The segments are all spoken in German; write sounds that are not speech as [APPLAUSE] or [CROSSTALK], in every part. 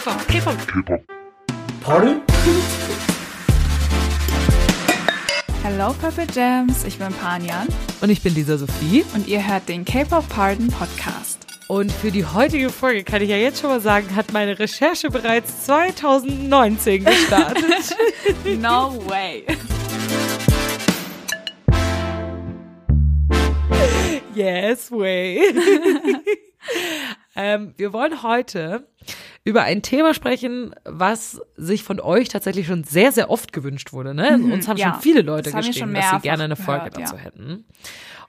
K-Pop, K-Pop. K-Pop. Pardon? Hello Purple Gems, ich bin Panjan Und ich bin Lisa Sophie. und ihr hört den K-Pop Pardon Podcast. Und für die heutige Folge kann ich ja jetzt schon mal sagen, hat meine Recherche bereits 2019 gestartet. [LAUGHS] [LAUGHS] No way. yes, way. [LAUGHS] ähm, wir wollen heute über ein Thema sprechen, was sich von euch tatsächlich schon sehr, sehr oft gewünscht wurde. Ne? Mhm, Uns haben ja. schon viele Leute Das geschrieben, dass sie gerne eine Folge gehört, dazu ja. hätten.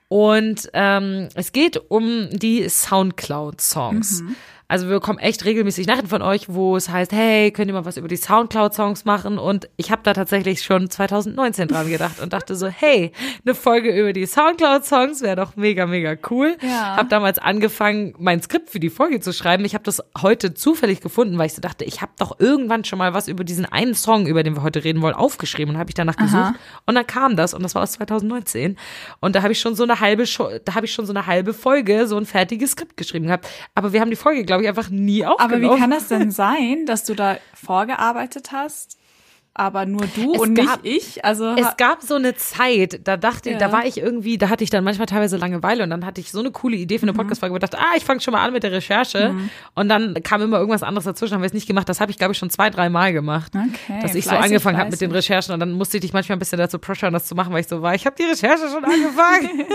Und ähm, es geht um die Soundcloud-Songs. Mhm. Also wir bekommen echt regelmäßig Nachrichten von euch, wo es heißt, hey, könnt ihr mal was über die Soundcloud-Songs machen? Und ich habe da tatsächlich schon 2019 dran gedacht und dachte so, hey, eine Folge über die Soundcloud-Songs wäre doch mega, mega cool. Ja. Habe damals angefangen, mein Skript für die Folge zu schreiben. Ich habe das heute zufällig gefunden, weil ich so dachte, ich habe doch irgendwann schon mal was über diesen einen Song, über den wir heute reden wollen, aufgeschrieben und habe ich danach gesucht. Und dann kam das und das war aus 2019. Und da habe ich schon so eine halbe, da habe ich schon so eine halbe Folge, so ein fertiges Skript geschrieben gehabt. Aber wir haben die Folge, glaube ich, einfach nie Aber aufgenommen. wie kann das denn sein, dass du da vorgearbeitet hast, aber nur du Es und gab- nicht ich? Also Es gab so eine Zeit, da dachte ich, Ja. da war ich irgendwie, da hatte ich dann manchmal teilweise Langeweile und dann hatte ich so eine coole Idee für Mhm. eine Podcast-Folge, wo ich dachte, ah, ich fange schon mal an mit der Recherche und dann kam immer irgendwas anderes dazwischen, haben wir es nicht gemacht. Das habe ich, glaube ich, schon zwei, drei Mal gemacht. Okay, dass ich so angefangen habe mit den Recherchen und dann musste ich dich manchmal ein bisschen dazu pressure, das zu machen, weil ich so war, ich habe die Recherche schon angefangen. [LAUGHS]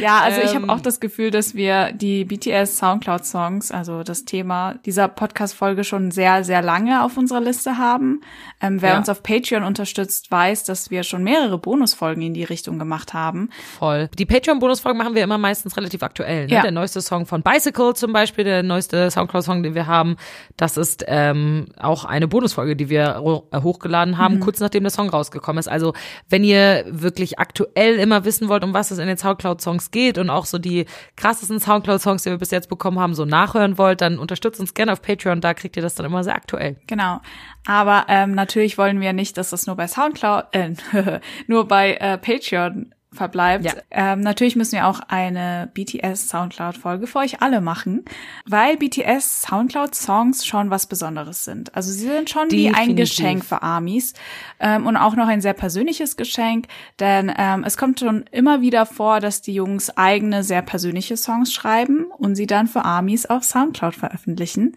Ja, also ich Ähm, habe auch das Gefühl, dass wir die BTS Soundcloud Songs, also das Thema dieser Podcast-Folge schon sehr, sehr lange auf unserer Liste haben. Ähm, wer Ja. uns auf Patreon unterstützt, weiß, dass wir schon mehrere Bonusfolgen in die Richtung gemacht haben. Voll. Die Patreon-Bonusfolgen machen wir immer meistens relativ aktuell. Ne? Ja. Der neueste Song von Bicycle zum Beispiel, der neueste Soundcloud-Song, den wir haben, das ist ähm, auch eine Bonusfolge, die wir äh, hochgeladen haben, kurz nachdem der Song rausgekommen ist. Also wenn ihr wirklich aktuell immer wissen wollt, um was es in den Soundcloud-Songs geht und auch so die krassesten Soundcloud-Songs, die wir bis jetzt bekommen haben, so nachhören wollt, dann unterstützt uns gerne auf Patreon, da kriegt ihr das dann immer sehr aktuell. Genau. Aber ähm, natürlich wollen wir nicht, dass das nur bei Soundcloud, äh, [LAUGHS] nur bei äh, Patreon verbleibt. Ja. Ähm, natürlich müssen wir auch eine BTS Soundcloud Folge für euch alle machen, weil BTS Soundcloud Songs schon was Besonderes sind. Also sie sind schon wie ein Definitiv. Geschenk für Armies ähm, und auch noch ein sehr persönliches Geschenk, denn ähm, es kommt schon immer wieder vor, dass die Jungs eigene sehr persönliche Songs schreiben und sie dann für Armies auf Soundcloud veröffentlichen.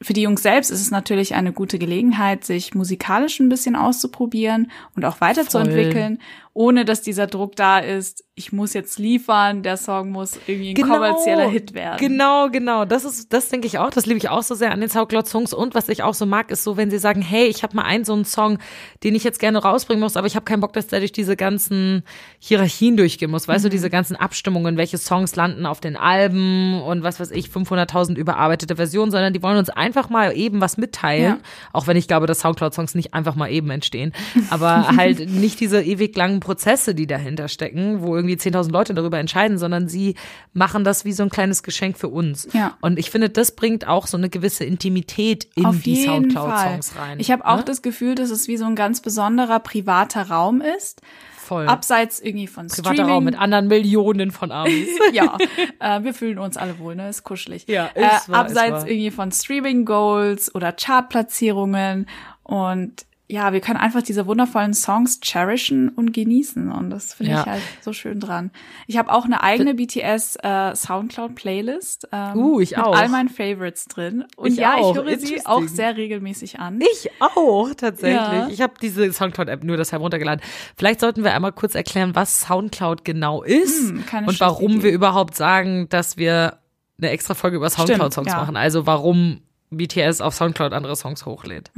Für die Jungs selbst ist es natürlich eine gute Gelegenheit, sich musikalisch ein bisschen auszuprobieren und auch weiterzuentwickeln, ohne dass dieser Druck da ist, ich muss jetzt liefern, der Song muss irgendwie ein kommerzieller Hit werden. Genau, genau. Das ist, das denke ich auch. Das liebe ich auch so sehr an den Soundcloud-Songs. Und was ich auch so mag, ist so, wenn sie sagen, hey, ich habe mal einen so einen Song, den ich jetzt gerne rausbringen muss, aber ich habe keinen Bock, dass der durch diese ganzen Hierarchien durchgehen muss. Mhm. Weißt du, diese ganzen Abstimmungen, welche Songs landen auf den Alben und was weiß ich, 500.000 überarbeitete Versionen, sondern die wollen uns einfach mal eben was mitteilen. Ja. Auch wenn ich glaube, dass Soundcloud-Songs nicht einfach mal eben entstehen. Aber halt [LAUGHS] nicht diese ewig langen Prozesse, die dahinter stecken, wo irgendwie 10.000 Leute darüber entscheiden, sondern sie machen das wie so ein kleines Geschenk für uns. Ja. Und ich finde, das bringt auch so eine gewisse Intimität in Auf die Soundcloud-Songs rein. Ich habe auch ne? das Gefühl, dass es wie so ein ganz besonderer privater Raum ist, Voll. abseits irgendwie von Privater Streaming. Raum mit anderen Millionen von Amis. [LAUGHS] ja, äh, wir fühlen uns alle wohl, ne? Ist kuschelig. Ja, ist äh, wahr, ist abseits wahr. irgendwie von Streaming Goals oder Chartplatzierungen und ja, wir können einfach diese wundervollen Songs cherishen und genießen und das finde Ja. ich halt so schön dran. Ich habe auch eine eigene BTS äh, Soundcloud Playlist ähm, Uh, ich mit auch. all meinen Favorites drin und Ich ja, auch. ich höre sie auch sehr regelmäßig an. Ich auch, tatsächlich. Ja. Ich habe diese Soundcloud-App nur deshalb runtergeladen. Vielleicht sollten wir einmal kurz erklären, was Soundcloud genau ist Hm, und warum Idee. wir überhaupt sagen, dass wir eine extra Folge über Soundcloud-Songs ja. machen. Also warum BTS auf Soundcloud andere Songs hochlädt.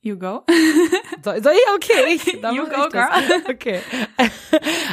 You go. [LAUGHS] So, so, okay, ich, [LAUGHS] You go, ich das. [LAUGHS] Okay.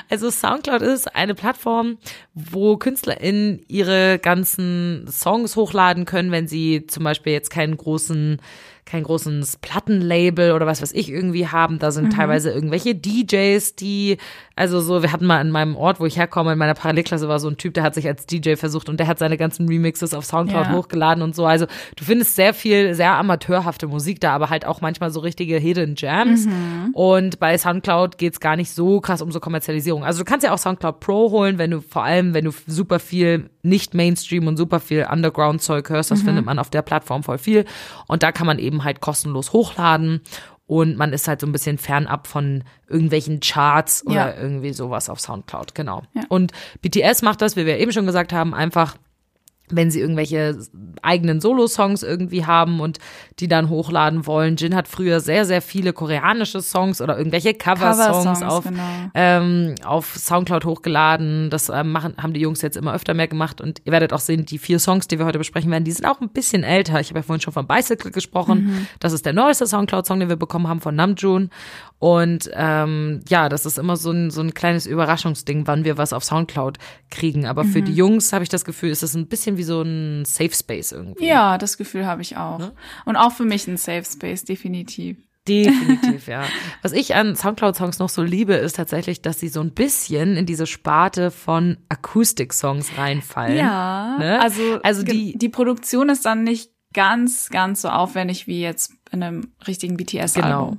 Also Soundcloud ist eine Plattform, wo KünstlerInnen ihre ganzen Songs hochladen können, wenn sie zum Beispiel jetzt keinen großen kein großes Plattenlabel oder was weiß ich irgendwie haben. Da sind teilweise irgendwelche DJs, die, also so, wir hatten mal in meinem Ort, wo ich herkomme, in meiner Parallelklasse war so ein Typ, der hat sich als DJ versucht und der hat seine ganzen Remixes auf Soundcloud Ja. hochgeladen und so. Also du findest sehr viel, sehr amateurhafte Musik da, aber halt auch manchmal so richtige Hidden Jams. Und bei Soundcloud geht's gar nicht so krass um so Kommerzialisierung. Also du kannst ja auch Soundcloud Pro holen, wenn du vor allem, wenn du super viel nicht Mainstream und super viel Underground-Zeug hörst, das findet man auf der Plattform voll viel. Und da kann man eben halt kostenlos hochladen und man ist halt so ein bisschen fernab von irgendwelchen Charts oder Ja. irgendwie sowas auf Soundcloud, genau. Ja. Und BTS macht das, wie wir eben schon gesagt haben, einfach wenn sie irgendwelche eigenen Solo-Songs irgendwie haben und die dann hochladen wollen. Jin hat früher sehr, sehr viele koreanische Songs oder irgendwelche Cover-Songs Cover-Songs, auf, genau. ähm, auf Soundcloud hochgeladen. Das ähm, machen, haben die Jungs jetzt immer öfter mehr gemacht und ihr werdet auch sehen, die vier Songs, die wir heute besprechen werden, die sind auch ein bisschen älter. Ich habe ja vorhin schon von Bicycle gesprochen. Mhm. Das ist der neueste Soundcloud-Song, den wir bekommen haben von Namjoon. Und ähm, ja, das ist immer so ein, so ein kleines Überraschungsding, wann wir was auf Soundcloud kriegen. Aber für die Mhm. Jungs habe ich das Gefühl, ist es ein bisschen wie so ein Safe Space irgendwie. Ja, das Gefühl habe ich auch. Ne? Und auch für mich ein Safe Space, definitiv. Definitiv, [LAUGHS] ja. Was ich an Soundcloud-Songs noch so liebe, ist tatsächlich, dass sie so ein bisschen in diese Sparte von Akustik-Songs reinfallen. Ja, Ne? also, also die, die Produktion ist dann nicht ganz, ganz so aufwendig wie jetzt in einem richtigen BTS-Album. genau.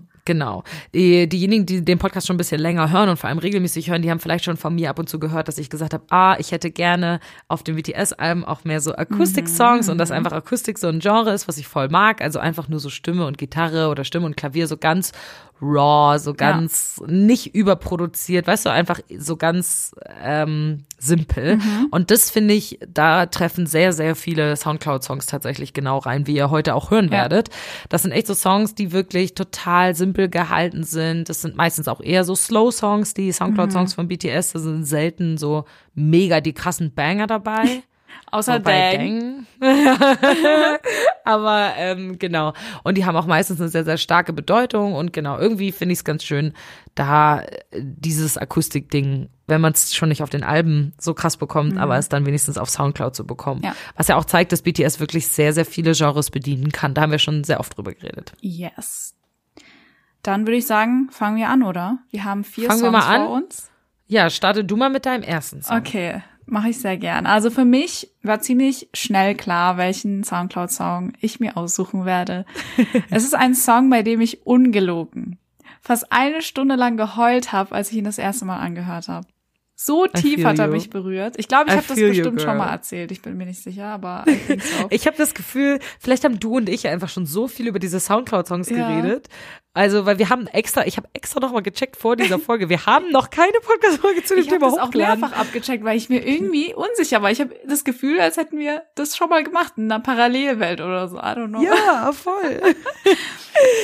Die, diejenigen, die den Podcast schon ein bisschen länger hören und vor allem regelmäßig hören, die haben vielleicht schon von mir ab und zu gehört, dass ich gesagt habe, ah, ich hätte gerne auf dem BTS-Album auch mehr so Akustik-Songs und dass einfach Akustik so ein Genre ist, was ich voll mag. Also einfach nur so Stimme und Gitarre oder Stimme und Klavier so ganz raw, so ganz nicht überproduziert, weißt du, einfach so ganz ähm, simpel. Und das finde ich, da treffen sehr, sehr viele Soundcloud-Songs tatsächlich genau rein, wie ihr heute auch hören Ja. werdet. Das sind echt so Songs, die wirklich total simpel gehalten sind. Das sind meistens auch eher so Slow-Songs, die Soundcloud-Songs von BTS. Da sind selten so mega die krassen Banger dabei. [LAUGHS] Außer Dang. Dang. [LAUGHS] Aber ähm, genau. Und die haben auch meistens eine sehr, sehr starke Bedeutung. Und genau, irgendwie finde ich es ganz schön, da äh, dieses Akustik-Ding, wenn man es schon nicht auf den Alben so krass bekommt, aber es dann wenigstens auf Soundcloud zu bekommen. Ja. Was ja auch zeigt, dass BTS wirklich sehr, sehr viele Genres bedienen kann. Da haben wir schon sehr oft drüber geredet. Yes. Dann würde ich sagen, fangen wir an, oder? Wir haben vier Fangen wir Songs mal an. vor uns. Ja, starte du mal mit deinem ersten Song. Okay, mache ich sehr gern. Also für mich war ziemlich schnell klar, welchen Soundcloud-Song ich mir aussuchen werde. [LAUGHS] es ist ein Song, bei dem ich ungelogen fast eine Stunde lang geheult habe, als ich ihn das erste Mal angehört habe. So tief hat er you. mich berührt. Ich glaube, ich habe das bestimmt schon mal erzählt. Ich bin mir nicht sicher, aber. [LAUGHS] Ich habe das Gefühl, vielleicht haben du und ich einfach schon so viel über diese Soundcloud-Songs Ja. geredet. Also, weil wir haben extra, ich habe extra noch mal gecheckt vor dieser Folge. Wir haben noch keine Podcast-Folge zu dem Ich habe Thema das auch hochgeladen. mehrfach abgecheckt, weil ich mir irgendwie unsicher war. Ich habe das Gefühl, als hätten wir das schon mal gemacht in einer Parallelwelt oder so. I don't know. Ja, voll. [LAUGHS]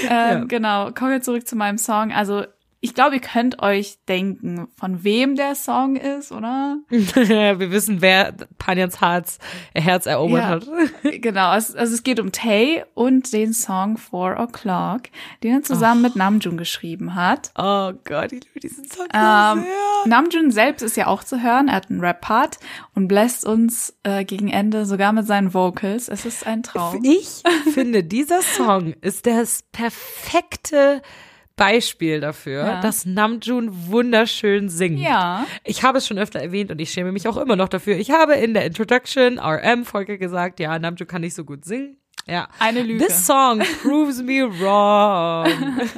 Ähm, Ja. Genau, kommen wir zurück zu meinem Song. Also ich glaube, ihr könnt euch denken, von wem der Song ist, oder? [LAUGHS] wir wissen, wer Panjans Herz, Herz erobert Ja. hat. [LAUGHS] genau, es, also es geht um Tay und den Song Four O'Clock, den er zusammen mit Namjoon geschrieben hat. Oh Gott, ich liebe diesen Song so Ähm, sehr. Namjoon selbst ist ja auch zu hören, er hat einen Rap-Part und bläst uns äh, gegen Ende sogar mit seinen Vocals. Es ist ein Traum. Ich finde, dieser Song ist das perfekte Beispiel dafür, Ja. dass Namjoon wunderschön singt. Ja. Ich habe es schon öfter erwähnt und ich schäme mich auch immer noch dafür. Ich habe in der Introduction RM-Folge gesagt, ja, Namjoon kann nicht so gut singen. Ja. Eine Lüge. This song proves me wrong. [LAUGHS]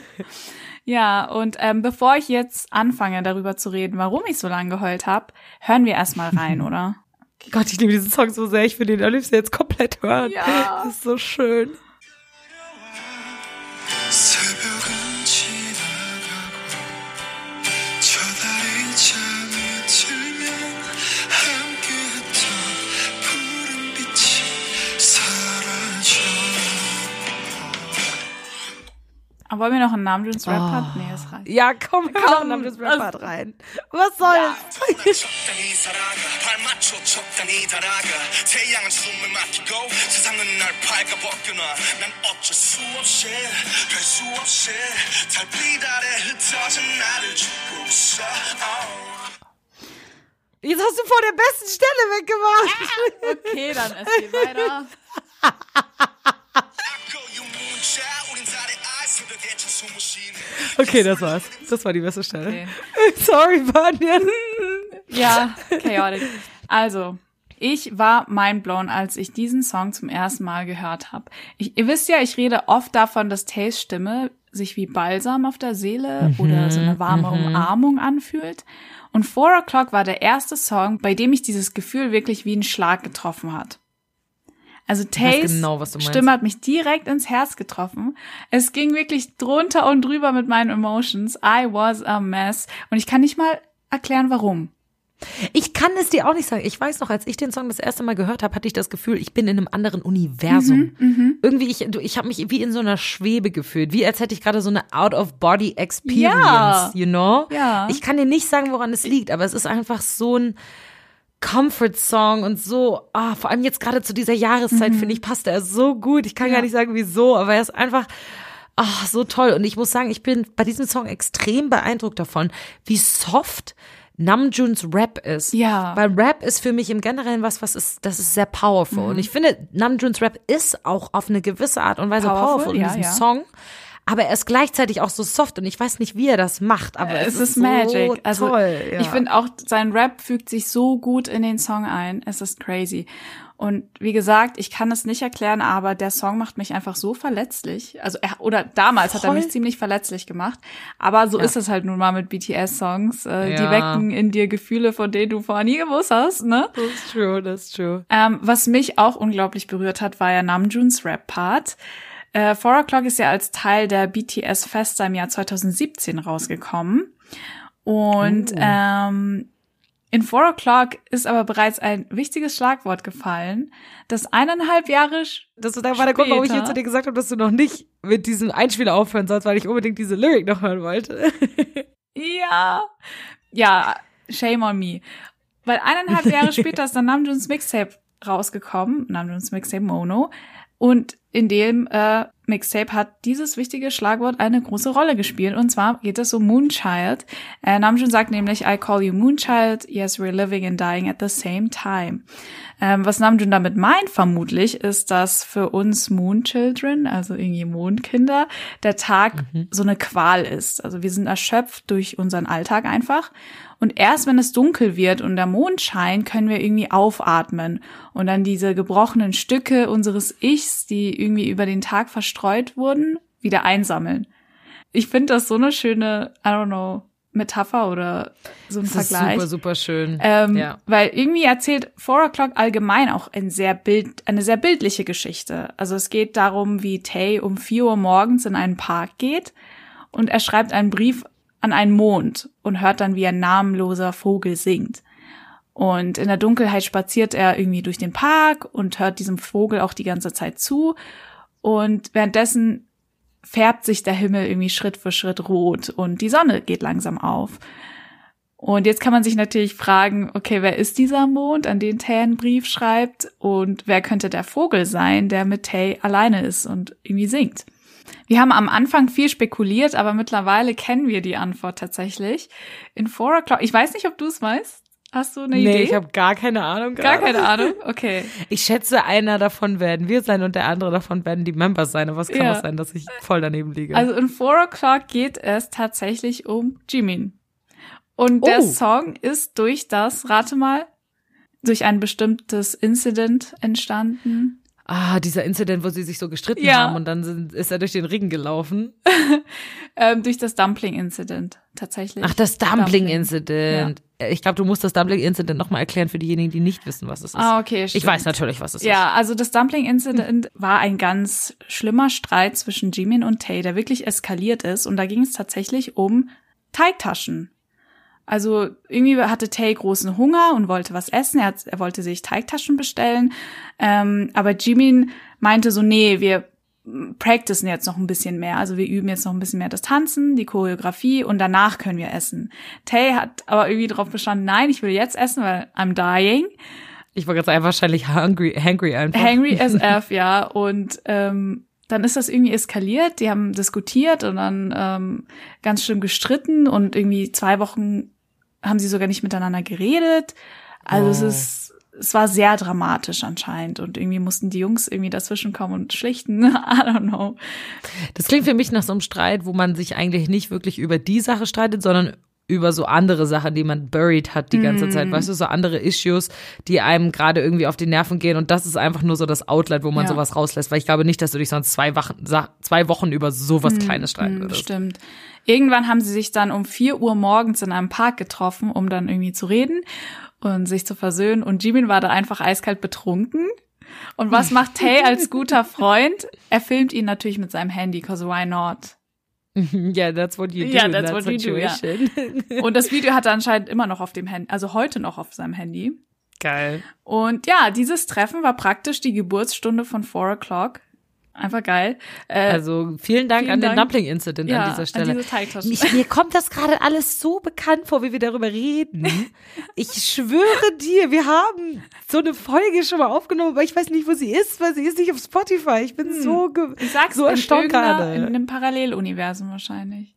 Ja, und ähm, bevor ich jetzt anfange, darüber zu reden, warum ich so lange geheult habe, hören wir erstmal rein, [LAUGHS] oder? Gott, ich liebe diesen Song so sehr. Ich will den liebsten jetzt komplett hören. Ja. Das ist so schön. Ah, wollen wir noch einen Namen Rapper? oh. Ah. Nee, das reicht. Ja, komm, komm, komm Namen des Rap rein. Was soll soll's? Jetzt hast du vor der besten Stelle weggemacht. [LAUGHS] okay, dann es geht weiter. [LAUGHS] Okay, das war's. Das war die beste Stelle. Okay. [LAUGHS] Sorry, Banyan. Ja, chaotic. Also, ich war mindblown, als ich diesen Song zum ersten Mal gehört habe. Ihr wisst ja, ich rede oft davon, dass Tays Stimme sich wie Balsam auf der Seele oder so eine warme Umarmung anfühlt. Und Four O'Clock war der erste Song, bei dem mich dieses Gefühl wirklich wie einen Schlag getroffen hat. Also Tays genau. Stimme hat mich direkt ins Herz getroffen. Es ging wirklich drunter und drüber mit meinen Emotions. I was a mess. Und ich kann nicht mal erklären, warum. Ich kann es dir auch nicht sagen. Ich weiß noch, als ich den Song das erste Mal gehört habe, hatte ich das Gefühl, ich bin in einem anderen Universum. Mhm, Irgendwie, ich, du- ich habe mich wie in so einer Schwebe gefühlt, wie als hätte ich gerade so eine Out-of-Body-Experience, Ja. you know? Ja. Ich kann dir nicht sagen, woran es liegt, aber es ist einfach so ein Comfort-Song und so, ah, vor allem jetzt gerade zu dieser Jahreszeit, Mhm. finde ich, passt er so gut. Ich kann gar nicht sagen, wieso, aber er ist einfach, ah, so toll. Und ich muss sagen, ich bin bei diesem Song extrem beeindruckt davon, wie soft Namjoons Rap ist. Ja. Weil Rap ist für mich im Generellen was, was ist, das ist sehr powerful. Mhm. Und ich finde, Namjoons Rap ist auch auf eine gewisse Art und Weise Powerful, powerful, in ja, diesem ja. Song. Aber er ist gleichzeitig auch so soft und ich weiß nicht, wie er das macht, aber es, es ist Magic. So Also toll, ja. ich finde auch sein Rap fügt sich so gut in den Song ein. Es ist crazy. Und wie gesagt, ich kann es nicht erklären, aber der Song macht mich einfach so verletzlich. Also er, oder damals hat er Voll. mich ziemlich verletzlich gemacht. Aber so Ja. ist es halt nun mal mit BTS-Songs. Äh, Die Ja. wecken in dir Gefühle, von denen du vorher nie gewusst hast, ne? That's true, that's true. Ähm, was mich auch unglaublich berührt hat, war ja Namjoons Rap-Part. Äh, Four O'Clock ist ja als Teil der BTS Festa im Jahr 2017 rausgekommen. Und Oh. ähm, in Four O'Clock ist aber bereits ein wichtiges Schlagwort gefallen, das eineinhalb Jahre Das war der Grund, warum ich Später. jetzt zu dir gesagt habe, dass du noch nicht mit diesem Einspieler aufhören sollst, weil ich unbedingt diese Lyric noch hören wollte. [LAUGHS] Ja. Ja, shame on me. Weil eineinhalb Jahre später ist dann [LAUGHS] Namjoons Mixtape rausgekommen, Namjoons Mixtape Mono. Und in dem äh, Mixtape hat dieses wichtige Schlagwort eine große Rolle gespielt. Und zwar geht es um Moonchild. Äh, Namjoon sagt nämlich, I call you Moonchild, yes, we're living and dying at the same time. Ähm, was Namjoon damit meint, vermutlich, ist, dass für uns Moonchildren, also irgendwie Mondkinder, der Tag so eine Qual ist. Also wir sind erschöpft durch unseren Alltag einfach. Und erst wenn es dunkel wird und der Mond scheint, können wir irgendwie aufatmen und dann diese gebrochenen Stücke unseres Ichs, die irgendwie über den Tag verstreut wurden, wieder einsammeln. Ich finde das so eine schöne, I don't know, Metapher oder so ein Das ist Vergleich. super, super schön. Ähm, ja. Weil irgendwie erzählt Four O'Clock allgemein auch ein sehr Bild, eine sehr bildliche Geschichte. Also es geht darum, wie Tay um vier Uhr morgens in einen Park geht und er schreibt einen Brief an einen Mond und hört dann, wie ein namenloser Vogel singt. Und in der Dunkelheit spaziert er irgendwie durch den Park und hört diesem Vogel auch die ganze Zeit zu. Und währenddessen färbt sich der Himmel irgendwie Schritt für Schritt rot und die Sonne geht langsam auf. Und jetzt kann man sich natürlich fragen, okay, wer ist dieser Mond, an den Tay einen Brief schreibt? Und wer könnte der Vogel sein, der mit Tay alleine ist und irgendwie singt? Wir haben am Anfang viel spekuliert, aber mittlerweile kennen wir die Antwort tatsächlich. In Four O'Clock, ich weiß nicht, ob du es weißt. Hast du eine Nee, Idee? ich habe gar keine Ahnung. Gar gerade. keine Ahnung. Okay. [LAUGHS] Ich schätze, einer davon werden wir sein und der andere davon werden die Members sein. Aber es kann Ja. auch sein, dass ich voll daneben liege. Also in Four O'Clock geht es tatsächlich um Jimin. Und der Oh. Song ist durch das, rate mal, durch ein bestimmtes Incident entstanden. Ah, dieser Incident, wo sie sich so gestritten Ja. haben und dann sind, ist er durch den Ring gelaufen. [LAUGHS] Ähm, durch das Dumpling-Incident tatsächlich. Ach, das Dumpling-Incident. Ja. Ich glaube, du musst das Dumpling-Incident nochmal erklären für diejenigen, die nicht wissen, was es ist. Ah, okay. ich stimmt. weiß natürlich, was es ist. Ja, also das Dumpling-Incident war ein ganz schlimmer Streit zwischen Jimin und Tay, der wirklich eskaliert ist. Und da ging es tatsächlich um Teigtaschen. Also irgendwie hatte Tay großen Hunger und wollte was essen. Er, hat, er wollte sich Teigtaschen bestellen. Ähm, aber Jimin meinte so, nee, wir practicen jetzt noch ein bisschen mehr. Also wir üben jetzt noch ein bisschen mehr das Tanzen, die Choreografie und danach können wir essen. Tay hat aber irgendwie darauf bestanden, nein, ich will jetzt essen, weil I'm dying. Ich war ganz einfach wahrscheinlich hungry, hangry einfach. Hangry SF, [LAUGHS] ja. Und ähm, dann ist das irgendwie eskaliert. Die haben diskutiert und dann ähm, ganz schlimm gestritten und irgendwie zwei Wochen haben sie sogar nicht miteinander geredet. Also es Wow. ist, es war sehr dramatisch anscheinend und irgendwie mussten die Jungs irgendwie dazwischen kommen und schlichten. [LAUGHS] I don't know. Das klingt für mich nach so einem Streit, wo man sich eigentlich nicht wirklich über die Sache streitet, sondern über so andere Sachen, die man buried hat die ganze Zeit, weißt du, so andere Issues, die einem gerade irgendwie auf die Nerven gehen und das ist einfach nur so das Outlet, wo man Ja. sowas rauslässt, weil ich glaube nicht, dass du dich sonst zwei Wochen, zwei Wochen über sowas Kleines streiten Hm, würdest. Stimmt. Irgendwann haben sie sich dann um 4 Uhr morgens in einem Park getroffen, um dann irgendwie zu reden und sich zu versöhnen. Und Jimin war da einfach eiskalt betrunken. Und was macht Tay als guter [LAUGHS] Freund? Er filmt ihn natürlich mit seinem Handy, cause why not? [LAUGHS] Yeah, that's what you do Ja, in that's that what you do, ja. situation. [LAUGHS] Und das Video hat er anscheinend immer noch auf dem Handy, also heute noch auf seinem Handy. Geil. Und ja, dieses Treffen war praktisch die Geburtsstunde von 4 O'Clock. Einfach geil. Äh, Also vielen Dank vielen an den Dank. Dumpling-Incident ja, an dieser Stelle. diese Teigtaschen. Mich, mir kommt das gerade alles so bekannt vor, wie wir darüber reden. [LAUGHS] Ich schwöre dir, wir haben so eine Folge schon mal aufgenommen, aber ich weiß nicht, wo sie ist, weil sie ist nicht auf Spotify. Ich bin so, ge Hm. ich sag's so erstaunt gerade. in einem Paralleluniversum wahrscheinlich.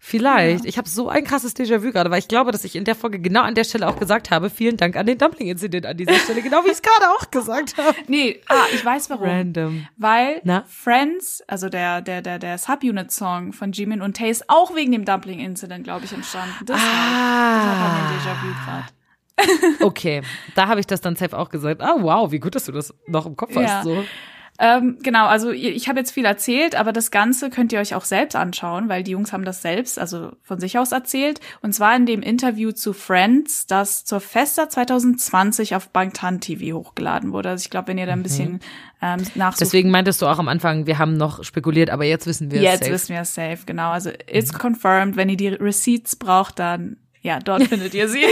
Vielleicht. Ich habe so ein krasses Déjà-vu gerade, weil ich glaube, dass ich in der Folge genau an der Stelle auch gesagt habe, vielen Dank an den Dumpling-Incident an dieser Stelle, genau wie ich es gerade auch gesagt habe. [LAUGHS] Nee, ah, ich weiß warum. Random. Weil Na? Friends, also der, der, der, der Subunit-Song von Jimin und Tay ist auch wegen dem Dumpling-Incident, glaube ich, entstanden. Deshalb, deshalb haben wir Déjà-vu gerade. Okay, da habe ich das dann safe auch gesagt. Ah, wow, wie gut, dass du das noch im Kopf Ja. hast. So. Ähm, genau, also ich habe jetzt viel erzählt, aber das Ganze könnt ihr euch auch selbst anschauen, weil die Jungs haben das selbst, also von sich aus erzählt. Und zwar in dem Interview zu Friends, das zur Festa 2020 auf Bangtan TV hochgeladen wurde. Also ich glaube, wenn ihr da ein bisschen ähm, nachsucht, Deswegen meintest du auch am Anfang, wir haben noch spekuliert, aber jetzt wissen wir es Jetzt safe. wissen wir es safe, genau. Also it's confirmed. Wenn ihr die Receipts braucht, dann ja, dort [LAUGHS] findet ihr sie.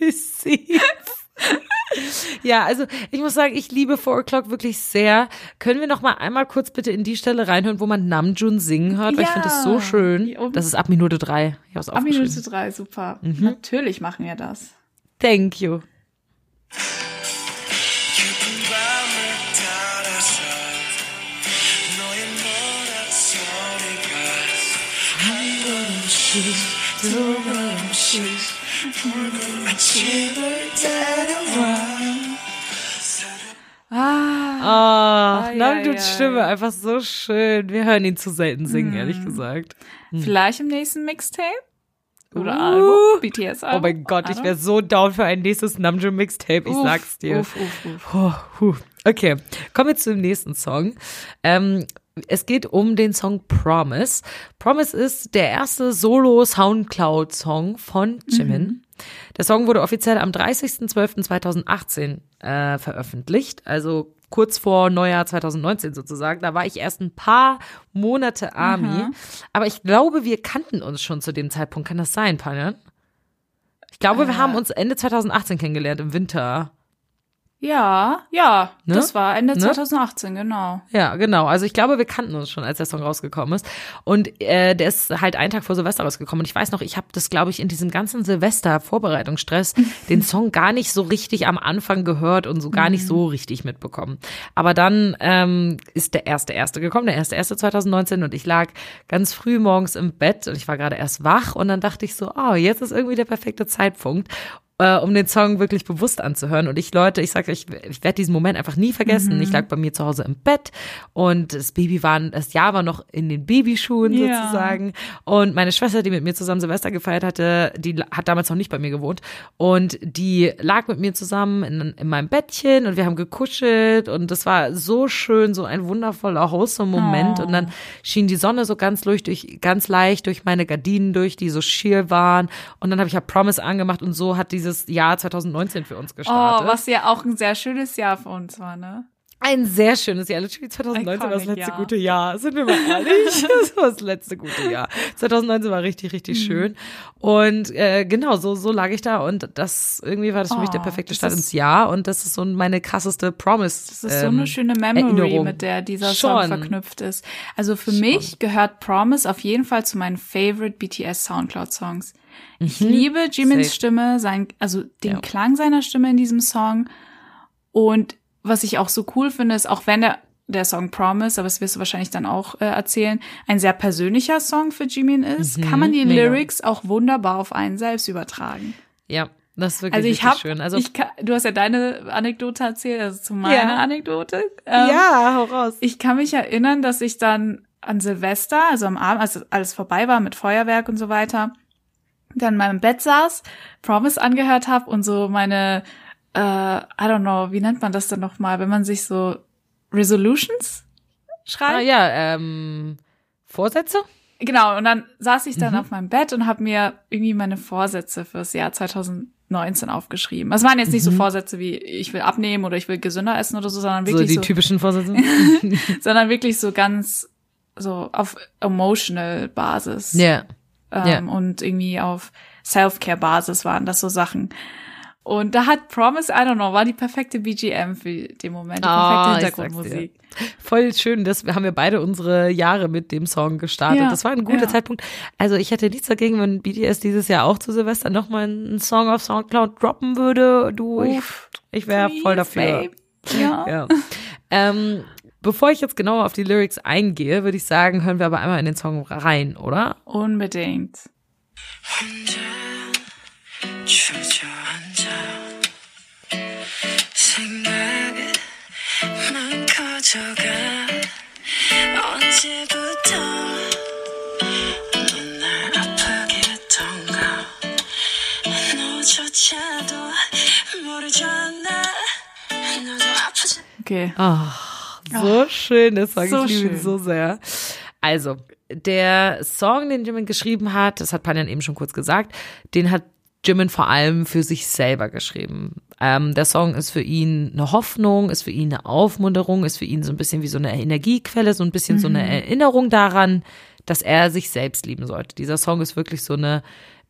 Receipts. [LAUGHS] Ja, also ich muss sagen, ich liebe Four O'Clock wirklich sehr. Können wir noch mal einmal kurz bitte in die Stelle reinhören, wo man Namjoon singen hört? Weil ich finde das so schön. Das ist ab Minute drei. Ich hab's Ab. Minute drei, super. Mhm. Natürlich machen wir das. Thank you. Ah, Ah, ai, ai. Stimme einfach so schön. Wir hören ihn zu selten singen, Mhm. ehrlich gesagt. vielleicht im nächsten Mixtape? Oder Uh. Album? BTS Album? Oh mein Gott, ich wäre so down für ein nächstes Namjoon Mixtape, ich Uff, sag's dir. Uff, uff, uff. Okay, kommen wir zum nächsten Song. Ähm, es geht um den Song Promise. Promise ist der erste Solo-Soundcloud-Song von Jimin. Der Song wurde offiziell am 30.12.2018 äh, veröffentlicht, also kurz vor Neujahr 2019 sozusagen. Da war ich erst ein paar Monate Army. Aber ich glaube, wir kannten uns schon zu dem Zeitpunkt. Kann das sein, Panjan? Ich glaube, wir haben uns Ende 2018 kennengelernt, im Winter. Ja, ja, Ne? das war Ende Ne? 2018, genau. Ja, genau. Also ich glaube, wir kannten uns schon, als der Song rausgekommen ist. Und äh, der ist halt einen Tag vor Silvester rausgekommen. Und ich weiß noch, ich habe das, glaube ich, in diesem ganzen Silvester-Vorbereitungsstress [LAUGHS] den Song gar nicht so richtig am Anfang gehört und so gar nicht so richtig mitbekommen. Aber dann ähm, ist der erste erste gekommen, der erste erste 2019 und ich lag ganz früh morgens im Bett und ich war gerade erst wach und dann dachte ich so, oh, jetzt ist irgendwie der perfekte Zeitpunkt äh, um den Song wirklich bewusst anzuhören. Und ich, Leute, ich sage, ich, ich werde diesen Moment einfach nie vergessen. Ich lag bei mir zu Hause im Bett und das Baby war, das Jahr war noch in den Babyschuhen Ja. sozusagen. Und meine Schwester, die mit mir zusammen Silvester gefeiert hatte, die hat damals noch nicht bei mir gewohnt. Und die lag mit mir zusammen in, in meinem Bettchen und wir haben gekuschelt und das war so schön, so ein wundervoller, wholesome Moment. Und dann schien die Sonne so ganz durch, durch, ganz leicht durch meine Gardinen durch, die so schier waren. Und dann habe ich ja Promise angemacht und so hat dieses Jahr 2019 für uns gestartet. Oh, was ja auch ein sehr schönes Jahr für uns war, ne? Ein sehr schönes Jahr. Literally 2019 war das letzte Jahr. gute Jahr. Sind wir mal ehrlich? [LAUGHS] Das war das letzte gute Jahr. 2019 war richtig, richtig Mhm. schön. Und äh, genau, so, so lag ich da. Und das irgendwie war das für mich der Oh, perfekte Start ins Jahr. Und das ist so meine krasseste Promise. Das ist so eine schöne Memory, Erinnerung. mit der dieser Song Schon. verknüpft ist. Also für mich gehört Promise auf jeden Fall zu meinen favorite BTS Soundcloud Songs. Ich liebe Jimins Mhm. Safe. Stimme, sein, also den Ja. Klang seiner Stimme in diesem Song. Und was ich auch so cool finde, ist, auch wenn der, der Song Promise, aber das wirst du wahrscheinlich dann auch äh, erzählen, ein sehr persönlicher Song für Jimin ist, kann man die Mhm. mega. Lyrics auch wunderbar auf einen selbst übertragen. Ja, das ist wirklich Also ich habe, schön. Also ich kann, du hast ja deine Anekdote erzählt, also zu meiner Ja. Anekdote. Ähm, ja, hau raus. Ich kann mich erinnern, dass ich dann an Silvester, also am Abend, als alles vorbei war mit Feuerwerk und so weiter, dann in meinem Bett saß, Promise angehört habe und so meine, äh, I don't know, wie nennt man das denn nochmal, wenn man sich so Resolutions schreibt? Ah ja, ähm, Vorsätze? Genau, und dann saß ich dann Mhm. auf meinem Bett und habe mir irgendwie meine Vorsätze fürs Jahr 2019 aufgeschrieben. Es waren jetzt nicht so Vorsätze wie ich will abnehmen oder ich will gesünder essen oder so, sondern So wirklich die so, typischen Vorsätze? [LAUGHS] [LAUGHS] sondern wirklich so ganz so auf emotional Basis. Ja. Ähm, Ja. und irgendwie auf Self-Care-Basis waren das so Sachen. Und da hat Promise, I don't know, war die perfekte BGM für den Moment, die perfekte ich sag's Hintergrundmusik. Voll schön, das haben wir beide unsere Jahre mit dem Song gestartet. Ja, das war ein guter ja. Zeitpunkt. Also ich hätte nichts dagegen, wenn BTS dieses Jahr auch zu Silvester nochmal einen Song auf Soundcloud droppen würde. Du, ich, Uff, ich wäre voll dafür. babe. Ja. Ja. ähm, Bevor ich jetzt genauer auf die Lyrics eingehe, würde ich sagen, hören wir aber einmal in den Song rein, oder? Unbedingt. Okay. Oh so schön, das Song. so ich liebe ihn so sehr. Also, der Song, den Jimin geschrieben hat, das hat Panjan eben schon kurz gesagt, den hat Jimin vor allem für sich selber geschrieben. Ähm, der Song ist für ihn eine Hoffnung, ist für ihn eine Aufmunterung, ist für ihn so ein bisschen wie so eine Energiequelle, so ein bisschen so eine Erinnerung daran, dass er sich selbst lieben sollte. Dieser Song ist wirklich so eine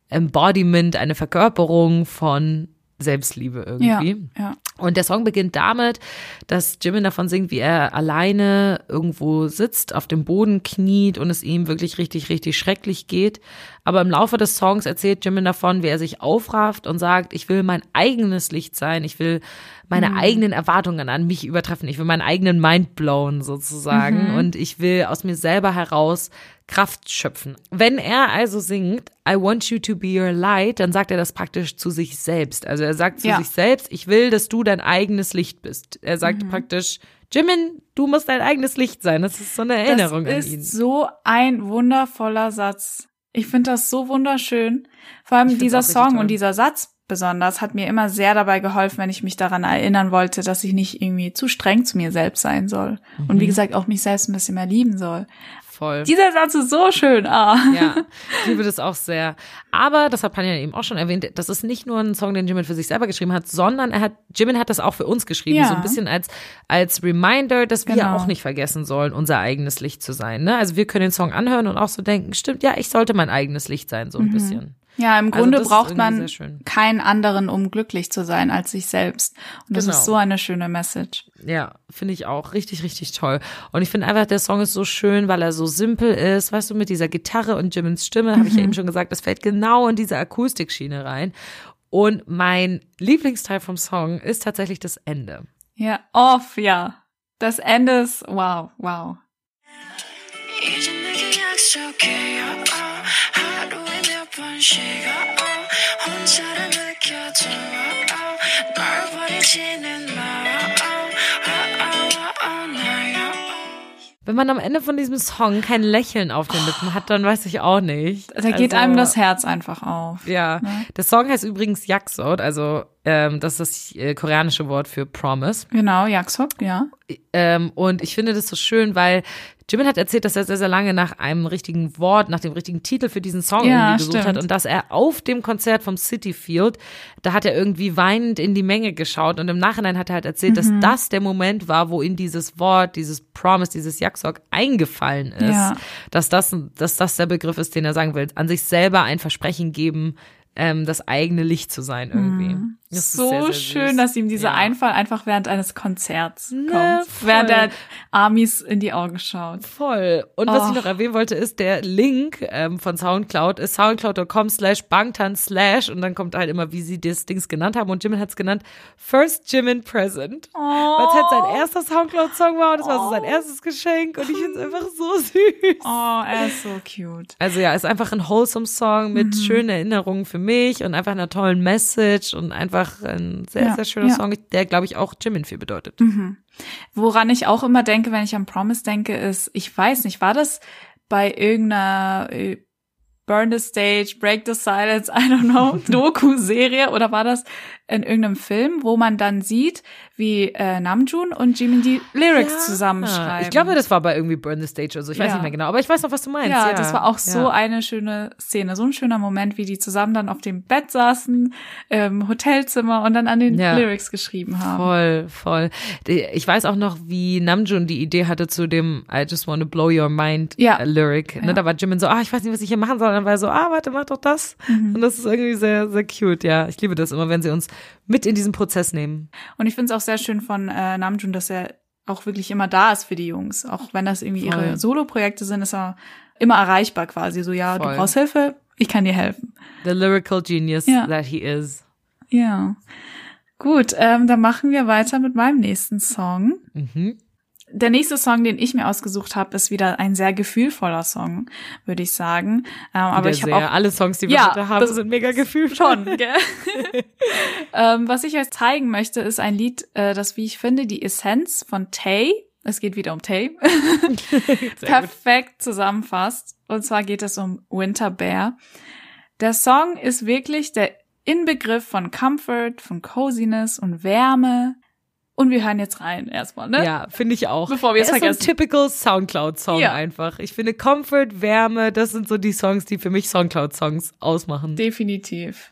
Embodiment, eine Verkörperung von Selbstliebe Ja, irgendwie. ja. Und der Song beginnt damit, dass Jimin davon singt, wie er alleine irgendwo sitzt, auf dem Boden kniet und es ihm wirklich richtig, richtig schrecklich geht. Aber im Laufe des Songs erzählt Jimin davon, wie er sich aufrafft und sagt, ich will mein eigenes Licht sein, ich will meine eigenen Erwartungen an mich übertreffen, ich will meinen eigenen Mind blown sozusagen und ich will aus mir selber heraus Kraft schöpfen. Wenn er also singt, I want you to be your light, dann sagt er das praktisch zu sich selbst. Also er sagt zu Ja. sich selbst, ich will, dass du dein eigenes Licht bist. Er sagt Mhm. praktisch, Jimin, du musst dein eigenes Licht sein. Das ist so eine Erinnerung das an ihn. ist so ein wundervoller Satz. Ich finde das so wunderschön. Vor allem dieser Song toll. und dieser Satz besonders hat mir immer sehr dabei geholfen, wenn ich mich daran erinnern wollte, dass ich nicht irgendwie zu streng zu mir selbst sein soll. Und Mhm. wie gesagt, auch mich selbst ein bisschen mehr lieben soll. Voll. Dieser Satz ist so schön. Ah. Ja, ich liebe das auch sehr. Aber, das hat Panja eben auch schon erwähnt, das ist nicht nur ein Song, den Jimin für sich selber geschrieben hat, sondern er hat, Jimin hat das auch für uns geschrieben, Ja. so ein bisschen als, als Reminder, dass wir Genau. auch nicht vergessen sollen, unser eigenes Licht zu sein. Ne? Also wir können den Song anhören und auch so denken, stimmt, ja, ich sollte mein eigenes Licht sein, so ein bisschen. Ja, im Also Grunde ist braucht man keinen anderen, um glücklich zu sein als sich selbst. Und das Genau. ist so eine schöne Message. Ja, finde ich auch richtig, richtig toll. Und ich finde einfach, der Song ist so schön, weil er so simpel ist. Weißt du, mit dieser Gitarre und Jimins Stimme, habe ich ja [LAUGHS] eben schon gesagt, das fällt genau in diese Akustikschiene rein. Und mein Lieblingsteil vom Song ist tatsächlich das Ende. Ja, off, ja. Das Ende ist, wow, wow. 이제 내게 약속해요 어, 하루에 몇 번씩 어, 어, 혼자를 느껴줘 어, 널 버리지는 마 어, 어, 어, 어, 나요 Wenn man am Ende von diesem Song kein Lächeln auf den Lippen hat, dann weiß ich auch nicht. Da geht Also- einem das Herz einfach auf. Ja, Ne? der Song heißt übrigens Yaksot, also ähm, das ist das äh, koreanische Wort für Promise. Genau, Jaksop, ja. Ähm, und ich finde das so schön, weil Jimin hat erzählt, dass er sehr, sehr lange nach einem richtigen Wort, nach dem richtigen Titel für diesen Song Ja, irgendwie gesucht hat stimmt. und dass er auf dem Konzert vom City Field, da hat er irgendwie weinend in die Menge geschaut und im Nachhinein hat er halt erzählt, Mhm. dass das der Moment war, wo ihm dieses Wort, dieses Promise, dieses Yaksok eingefallen ist, Ja. dass das, dass das der Begriff ist, den er sagen will, an sich selber ein Versprechen geben, ähm, das eigene Licht zu sein irgendwie. Mhm. So sehr, sehr schön, dass ihm dieser Ja. Einfall einfach während eines Konzerts Ne, kommt. voll. Während er Amis in die Augen schaut. Voll. Und was Och. ich noch erwähnen wollte, ist der Link ähm, von Soundcloud ist soundcloud.com slash bangtan slash und dann kommt halt immer, wie sie das Dings genannt haben und Jimin hat es genannt First Jimin Present. Weil es halt sein erster Soundcloud-Song war und das war so sein erstes Geschenk und ich finde es einfach so süß. Oh, er ist so cute. Also ja, ist einfach ein wholesome Song mit schönen Erinnerungen für mich und einfach einer tollen Message und einfach ein sehr, Ja, sehr schöner ja. Song, der, glaube ich, auch Jimin viel bedeutet. Woran ich auch immer denke, wenn ich an Promise denke, ist, ich weiß nicht, war das bei irgendeiner, äh, Burn the Stage, Break the Silence, [LAUGHS] I don't know, [LAUGHS] Doku-Serie oder war das in irgendeinem Film, wo man dann sieht, wie äh, Namjoon und Jimin die Lyrics Ja. zusammenschreiben. Ich glaube, das war bei irgendwie Burn the Stage oder so. Ich weiß Ja. nicht mehr genau, aber ich weiß noch, was du meinst. ja, Ja, das war auch so eine schöne Szene, so ein schöner Moment, wie die zusammen dann auf dem Bett saßen, im Hotelzimmer und dann an den. Lyrics geschrieben haben. Voll, voll. Ich weiß auch noch, wie Namjoon die Idee hatte zu dem I just want to blow your mind äh, Lyric. Ne, da war Jimin so, ah, ich weiß nicht, was ich hier machen soll. Und dann war er so, ah, warte, mach doch das. Mhm. Und das ist irgendwie sehr, sehr cute. Ja, ich liebe das immer, wenn sie uns mit in diesen Prozess nehmen. Und ich finde es auch sehr schön von äh, Namjoon, dass er auch wirklich immer da ist für die Jungs. Auch wenn das irgendwie Voll. ihre Solo-Projekte sind, ist er immer erreichbar quasi. So, ja, Voll. du brauchst Hilfe, ich kann dir helfen. The lyrical genius Ja. that he is. Ja. Gut, ähm, dann machen wir weiter mit meinem nächsten Song. Mhm. Der nächste Song, den ich mir ausgesucht habe, ist wieder ein sehr gefühlvoller Song, würde ich sagen. Ähm, aber ich habe auch Alle Songs, die wir Ja, heute haben, das- sind mega gefühlt. schon. Gell? [LAUGHS] [LAUGHS] ähm, was ich euch zeigen möchte, ist ein Lied, äh, das, wie ich finde, die Essenz von Tay, es geht wieder um Tay, [LAUGHS] perfekt zusammenfasst. Und zwar geht es um Winter Bear. Der Song ist wirklich der Inbegriff von Comfort, von Coziness und Wärme. Und wir hören jetzt rein erstmal, ne? Ja, finde ich auch. Bevor wir es Er ist vergessen. so ein typical Soundcloud-Song Ja. einfach. Ich finde Comfort, Wärme, das sind so die Songs, die für mich Soundcloud-Songs ausmachen. Definitiv.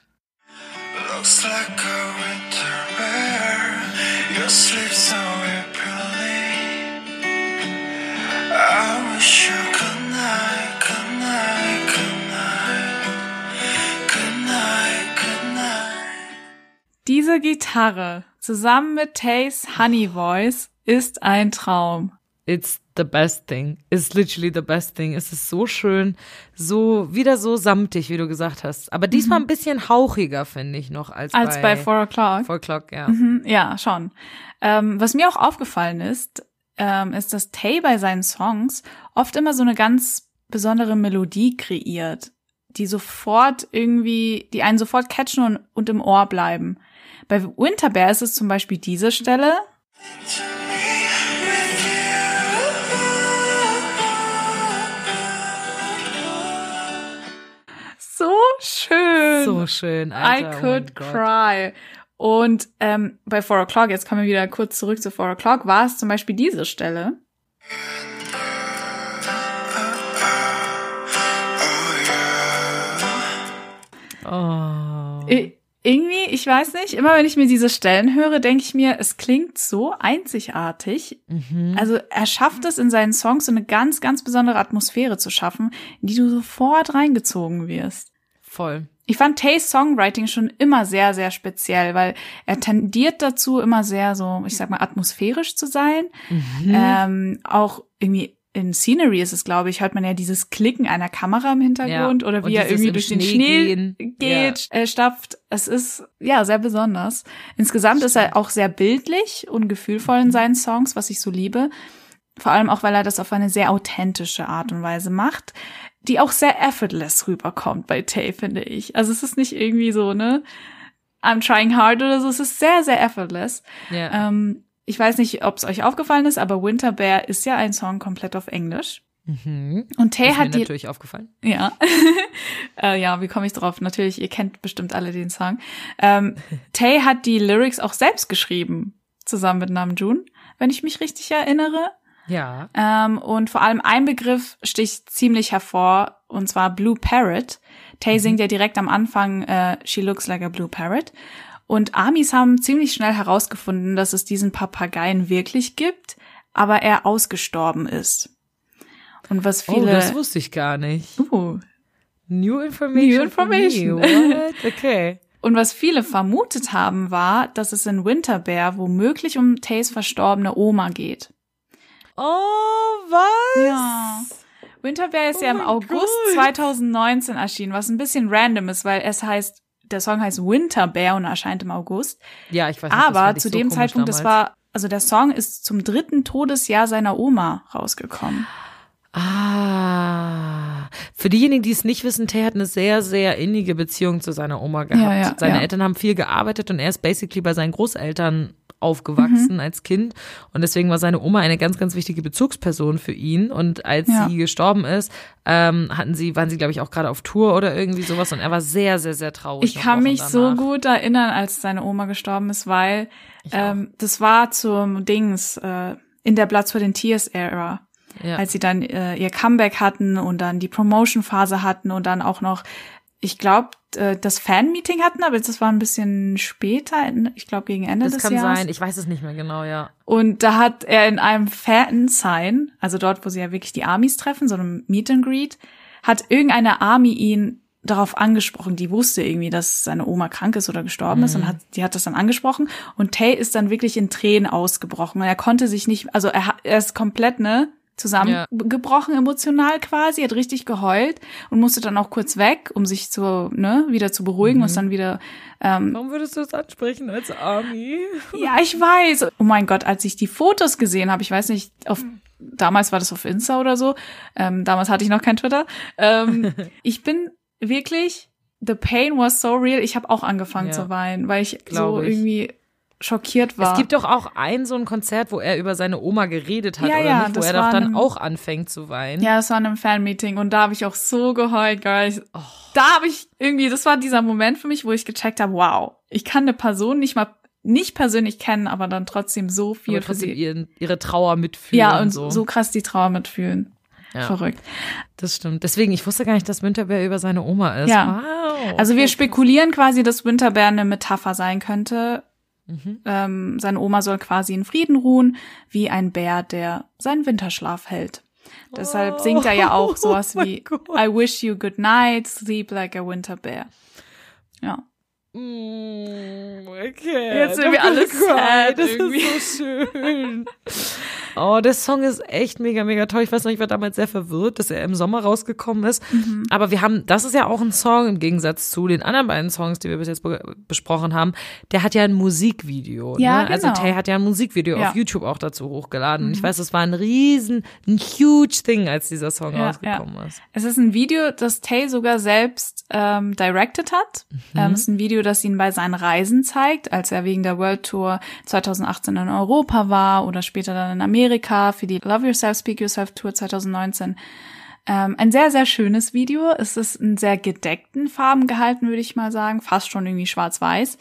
Looks like a winter bear. You sleep so. I wish you good night, good night, good night. Good night, good night. Diese Gitarre zusammen mit Tays Honey Voice ist ein Traum. It's the best thing. It's literally the best thing. Es ist so schön, so wieder so samtig, wie du gesagt hast. Aber diesmal ein bisschen hauchiger, finde ich noch, als, Mhm. Als bei Four O'Clock. Four O'Clock, ja. Mhm, ja, schon. Ähm, was mir auch aufgefallen ist, ähm, ist, dass Tay bei seinen Songs oft immer so eine ganz besondere Melodie kreiert, die sofort irgendwie, die einen sofort catchen und, und im Ohr bleiben. Bei Winter Bear ist es zum Beispiel diese Stelle. So schön. So schön, I Alter. oh mein could Gott. cry. Und ähm, bei Four O'Clock, jetzt kommen wir wieder kurz zurück zu Four O'Clock, war es zum Beispiel diese Stelle. Oh. I irgendwie, ich weiß nicht, immer wenn ich mir diese Stellen höre, denke ich mir, es klingt so einzigartig. Mhm. Also er schafft es in seinen Songs so eine ganz, ganz besondere Atmosphäre zu schaffen, in die du sofort reingezogen wirst. Voll. Ich fand Tays Songwriting schon immer sehr, sehr speziell, weil er tendiert dazu, immer sehr so, ich sag mal, atmosphärisch zu sein. Mhm. Ähm, auch irgendwie in Scenery ist es, glaube ich, hört man ja dieses Klicken einer Kamera im Hintergrund Ja. oder wie er irgendwie durch den Schnee Schnee gehen. geht, äh, stapft. Es ist ja sehr besonders. Insgesamt ist er auch sehr bildlich und gefühlvoll in seinen Songs, was ich so liebe. Vor allem auch, weil er das auf eine sehr authentische Art und Weise macht, die auch sehr effortless rüberkommt bei Tay, finde ich. Also es ist nicht irgendwie so, ne? I'm trying hard oder so. Es ist sehr, sehr effortless. Ja. Ähm, ich weiß nicht, ob es euch aufgefallen ist, aber Winter Bear ist ja ein Song komplett auf Englisch. Mhm. Und Tay Ist mir hat die, natürlich aufgefallen. ja, [LAUGHS] äh, ja, wie komme ich drauf? Natürlich, ihr kennt bestimmt alle den Song. Ähm, [LAUGHS] Tay hat die Lyrics auch selbst geschrieben, zusammen mit Namjoon, wenn ich mich richtig erinnere. Ja. Ähm, und vor allem ein Begriff sticht ziemlich hervor, und zwar Blue Parrot. Tay singt ja direkt am Anfang äh, She looks like a blue parrot. Und Amis haben ziemlich schnell herausgefunden, dass es diesen Papageien wirklich gibt, aber er ausgestorben ist. Und was Oh, viele... das wusste ich gar nicht. uh, New information. New information. What? Okay. [LAUGHS] Und was viele vermutet haben, war, dass es in Winter Bear womöglich um Tays verstorbene Oma geht. Oh, was? Ja. Winter Bear ist Oh ja im August Gott. 2019 erschienen, was ein bisschen random ist, weil es heißt, der Song heißt Winter Bear und erscheint im August. Ja, ich weiß nicht. das Aber zu so dem Zeitpunkt, das damals. war, also der Song ist zum dritten Todesjahr seiner Oma rausgekommen. Ah. Für diejenigen, die es nicht wissen, Tay hat eine sehr, sehr innige Beziehung zu seiner Oma gehabt. Ja, ja, Seine ja. Eltern haben viel gearbeitet und er ist basically bei seinen Großeltern aufgewachsen Mhm. als Kind und deswegen war seine Oma eine ganz, ganz wichtige Bezugsperson für ihn und als Ja. sie gestorben ist, ähm, hatten sie, waren sie glaube ich auch gerade auf Tour oder irgendwie sowas und er war sehr, sehr, sehr traurig. Ich kann mich so danach. gut erinnern, als seine Oma gestorben ist, weil ähm, das war zum Dings äh, in der Blood, Sweat and Tears Ära, Ja. als sie dann äh, ihr Comeback hatten und dann die Promotion-Phase hatten und dann auch noch, ich glaube, äh, das Fan-Meeting hatten, aber das war ein bisschen später, ich glaube gegen Ende das des kann Jahres. sein, ich weiß es nicht mehr genau, ja. Und da hat er in einem Fan-Sign, also dort, wo sie ja wirklich die Armies treffen, so einem Meet and Greet, hat irgendeine Army ihn darauf angesprochen. Die wusste irgendwie, dass seine Oma krank ist oder gestorben ist und hat, die hat das dann angesprochen. Und Tay ist dann wirklich in Tränen ausgebrochen. Und er konnte sich nicht, also er, hat- er ist komplett, ne, zusammengebrochen emotional quasi, hat richtig geheult und musste dann auch kurz weg, um sich zu, ne, wieder zu beruhigen und ist dann wieder Warum würdest du das ansprechen als Army? ja, ich weiß. Oh mein Gott, als ich die Fotos gesehen habe, ich weiß nicht, auf damals war das auf Insta oder so. Ähm, damals hatte ich noch kein Twitter. Ähm, [LAUGHS] ich bin wirklich, the pain was so real. Ich habe auch angefangen Ja. zu weinen, weil ich so Glaub ich. irgendwie schockiert war. Es gibt doch auch ein so ein Konzert, wo er über seine Oma geredet hat, Ja, oder ja, nicht? Wo er doch dann einem- auch anfängt zu weinen. ja, das war in einem Fanmeeting und da habe ich auch so geheult, girl. Ich, Oh. Da habe ich irgendwie, das war dieser Moment für mich, wo ich gecheckt habe, wow, ich kann eine Person nicht mal nicht persönlich kennen, aber dann trotzdem so viel aber für trotzdem sie. ihren, ihre Trauer mitfühlen. Ja, und so. so. krass die Trauer mitfühlen. Ja. Verrückt. Das stimmt. Deswegen, ich wusste gar nicht, dass Winterberg über seine Oma ist. Ja. Wow. Also wir spekulieren quasi, dass Winterbear eine Metapher sein könnte. Mhm. Ähm, seine Oma soll quasi in Frieden ruhen, wie ein Bär, der seinen Winterschlaf hält. Deshalb singt er ja auch sowas Oh wie Gott. I wish you good night, sleep like a winter bear. Ja. Mm, Okay. Jetzt sind wir alle sad Das irgendwie. ist so schön. [LAUGHS] Oh, der Song ist echt mega, mega toll. Ich weiß noch, ich war damals sehr verwirrt, dass er im Sommer rausgekommen ist. Mhm. Aber wir haben, das ist ja auch ein Song im Gegensatz zu den anderen beiden Songs, die wir bis jetzt be besprochen haben. Der hat ja ein Musikvideo. Ja, ne? Also genau. Tay hat ja ein Musikvideo Ja. Mhm. auf YouTube auch dazu hochgeladen. Und ich weiß, das war ein riesen, ein huge Thing, als dieser Song Ja, rausgekommen ist. Es ist ein Video, das Tay sogar selbst ähm, directed hat. Ähm, es ist ein Video, das ihn bei seinen Reisen zeigt, als er wegen der World Tour 2018 in Europa war oder später dann in Amerika für die Love Yourself, Speak Yourself Tour 2019. Ähm, ein sehr, sehr schönes Video. Es ist in sehr gedeckten Farben gehalten, würde ich mal sagen. Fast schon irgendwie schwarz-weiß.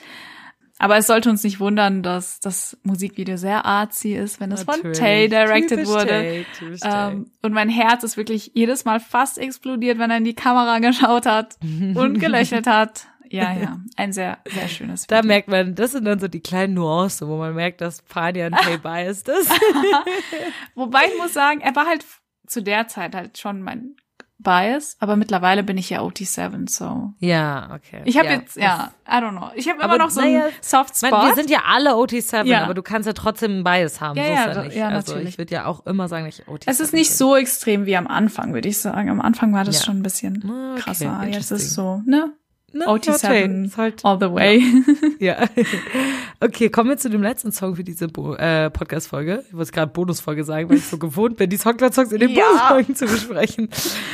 Aber es sollte uns nicht wundern, dass das Musikvideo sehr artsy ist, wenn es von Natürlich. Tay directed Typisch wurde. Tay, typisch Tay. Ähm, und mein Herz ist wirklich jedes Mal fast explodiert, wenn er in die Kamera [LAUGHS] geschaut hat und gelächelt hat. Ja, ja, ein sehr, sehr schönes Da Video. merkt man, das sind dann so die kleinen Nuancen, wo man merkt, dass Fania ein Tay [LAUGHS] biased ist. [LAUGHS] Wobei ich muss sagen, er war halt zu der Zeit halt schon mein Bias, aber mittlerweile bin ich ja OT7, so. ja, okay. Ich habe ja. jetzt, ja, I don't know. Ich habe immer Aber noch so naja, einen Soft Ich meine, Spot. wir sind ja alle OT7, Ja. aber du kannst ja trotzdem einen Bias haben. Ja, so ja, ist ja da- nicht. ja, also natürlich. ich würde ja auch immer sagen, ich OT7 es ist nicht bin. so extrem wie am Anfang, würde ich sagen. Am Anfang war das schon ein bisschen Ah, okay, krasser. Jetzt ist interesting. so, ne? Ne, OT7 okay, ist halt, all the way. [LAUGHS] ja. Okay, kommen wir zu dem letzten Song für diese Bo äh, Podcast-Folge. Ich wollte gerade Bonusfolge sagen, weil ich so gewohnt bin, die Songcloud-Songs in den Ja. Bonusfolgen zu besprechen.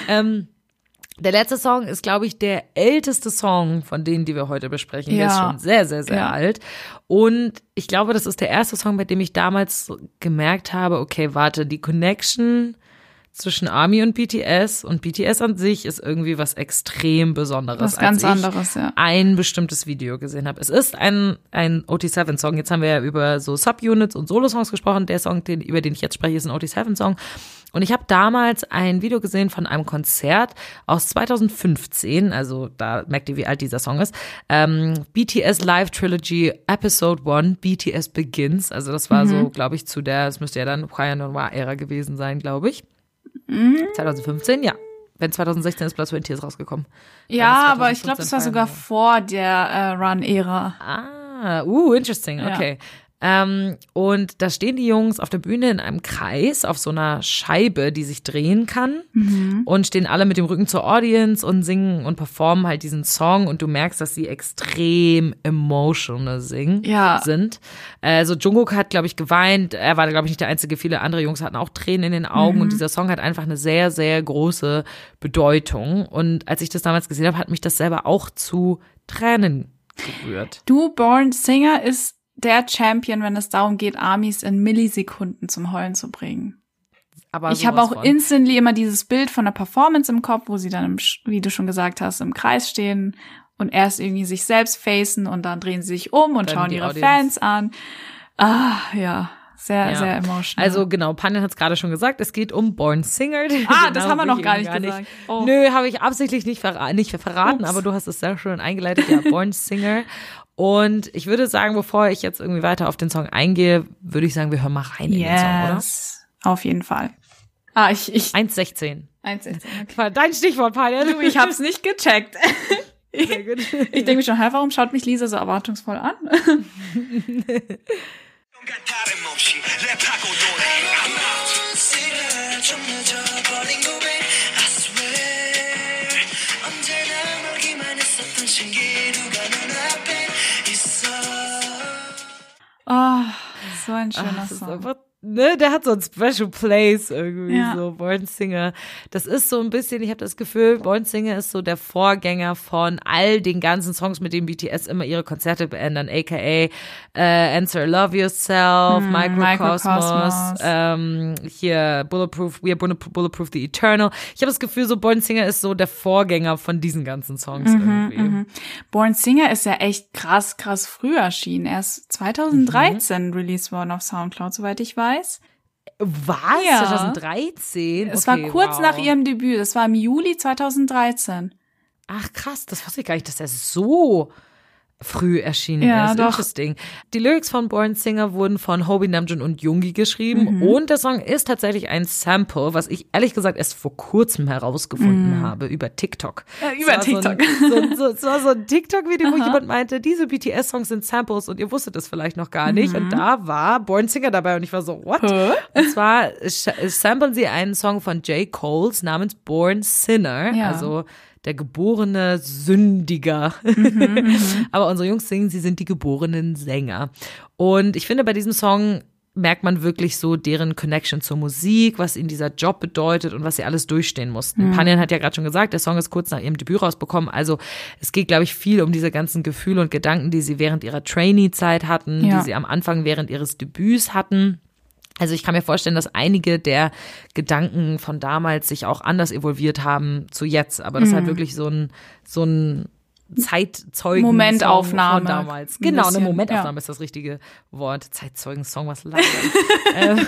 Ähm, der letzte Song ist, glaube ich, der älteste Song von denen, die wir heute besprechen. Der ist Ja. schon sehr, sehr, sehr Ja. alt. Und ich glaube, das ist der erste Song, bei dem ich damals gemerkt habe, okay, warte, die Connection zwischen Army und BTS und BTS an sich ist irgendwie was extrem Besonderes. Was ganz anderes, ja. ein bestimmtes Video gesehen habe. Es ist ein, ein OT7-Song. Jetzt haben wir ja über so Subunits und Solo-Songs gesprochen. Der Song, den, über den ich jetzt spreche, ist ein OT7-Song. Und ich habe damals ein Video gesehen von einem Konzert aus 2015, also da merkt ihr, wie alt dieser Song ist. Ähm, BTS Live Trilogy Episode 1, BTS Begins. Also das war so, glaube ich, zu der, es müsste ja dann Choir Noir-Ära gewesen sein, glaube ich. 2015, ja. Wenn 2016 ist Blood, Sweat Tears rausgekommen. Ja, aber ich glaube, das war 2015 sogar vor der äh, Run-Ära. Ah, uh, interesting, Ja. Ähm, und da stehen die Jungs auf der Bühne in einem Kreis auf so einer Scheibe, die sich drehen kann Mhm. und stehen alle mit dem Rücken zur Audience und singen und performen halt diesen Song und du merkst, dass sie extrem emotional singen Ja. sind. Also Jungkook hat, glaube ich, geweint. Er war, glaube ich, nicht der Einzige. Viele andere Jungs hatten auch Tränen in den Augen Mhm. und dieser Song hat einfach eine sehr, sehr große Bedeutung. Und als ich das damals gesehen habe, hat mich das selber auch zu Tränen gerührt. Du Born Singer ist der Champion, wenn es darum geht, Armies in Millisekunden zum Heulen zu bringen. Aber ich habe auch von. instantly immer dieses Bild von der Performance im Kopf, wo sie dann, im, wie du schon gesagt hast, im Kreis stehen und erst irgendwie sich selbst facen und dann drehen sie sich um und Dann schauen ihre Audience. Fans an. Ah, ja, sehr, Ja. sehr emotional. Also genau, Panjan hat es gerade schon gesagt, es geht um Born Singer. Ah, das [LAUGHS] Genau, haben wir noch will ich gar eben nicht gesagt. Oh. Nö, habe ich absichtlich nicht, verra nicht verraten, Ups. aber du hast es sehr schön eingeleitet, ja, Born [LAUGHS] Singer. Und ich würde sagen, bevor ich jetzt irgendwie weiter auf den Song eingehe, würde ich sagen, wir hören mal rein in den Song, oder? yes, auf jeden Fall. Ah, ich, ich, 1,16. 1,16, okay. Dein Stichwort, Panjan. Du, ich hab's nicht gecheckt. [LAUGHS] Sehr gut. Ich denke mir schon, hä, warum schaut mich Lisa so erwartungsvoll an? [LAUGHS] Oh, so ein schöner Das ist Song. Ne, der hat so ein Special Place irgendwie, Ja. so Born Singer. Das ist so ein bisschen, ich habe das Gefühl, Born Singer ist so der Vorgänger von all den ganzen Songs, mit denen BTS immer ihre Konzerte beenden, aka äh, Answer Love Yourself, Microcosmos, Hm, Microcosmos. ähm, hier Bulletproof, We Are Bulletproof, The Eternal. Ich habe das Gefühl, so Born Singer ist so der Vorgänger von diesen ganzen Songs Mhm, irgendwie. Born Singer ist ja echt krass, krass früh erschienen. Er ist 2013 Mhm. released worden auf Soundcloud, soweit ich weiß. Was? Ja. 2013? Es Okay, war kurz wow. nach ihrem Debüt. Das war im Juli 2013. Ach krass, das wusste ich gar nicht, dass er so früh erschienen Ja, ist. doch. Interesting. Die Lyrics von Born Singer wurden von Hobie Namjoon und Yoongi geschrieben Mhm. und der Song ist tatsächlich ein Sample, was ich ehrlich gesagt erst vor kurzem herausgefunden habe über TikTok. Mhm. Ja, über war So TikTok. ein, so, so, es war so ein TikTok-Video, wo jemand meinte, diese BTS-Songs sind Samples und ihr wusstet es vielleicht noch gar nicht. Und da war Born Singer dabei und ich war so, what? Mhm. Hä? Und zwar samplen sie einen Song von J. Coles namens Born Sinner, Ja. also der geborene Sündiger. Mhm, [LAUGHS] Aber unsere Jungs singen, sie sind die geborenen Sänger. Und ich finde, bei diesem Song merkt man wirklich so deren Connection zur Musik, was ihnen dieser Job bedeutet und was sie alles durchstehen mussten. Panjan hat ja gerade schon gesagt, der Song ist kurz nach ihrem Debüt rausbekommen. Also es geht, glaube ich, viel um diese ganzen Gefühle und Gedanken, die sie während ihrer Trainee-Zeit hatten, Ja. die sie am Anfang während ihres Debüts hatten. Also ich kann mir vorstellen, dass einige der Gedanken von damals sich auch anders evolviert haben zu jetzt. Aber das ist halt Mhm. wirklich so ein, so ein Zeitzeugen Momentaufnahme. von damals. Ein Genau, eine bisschen, Momentaufnahme ja. ist das richtige Wort. Zeitzeugen-Song, was leider. [LAUGHS] ähm,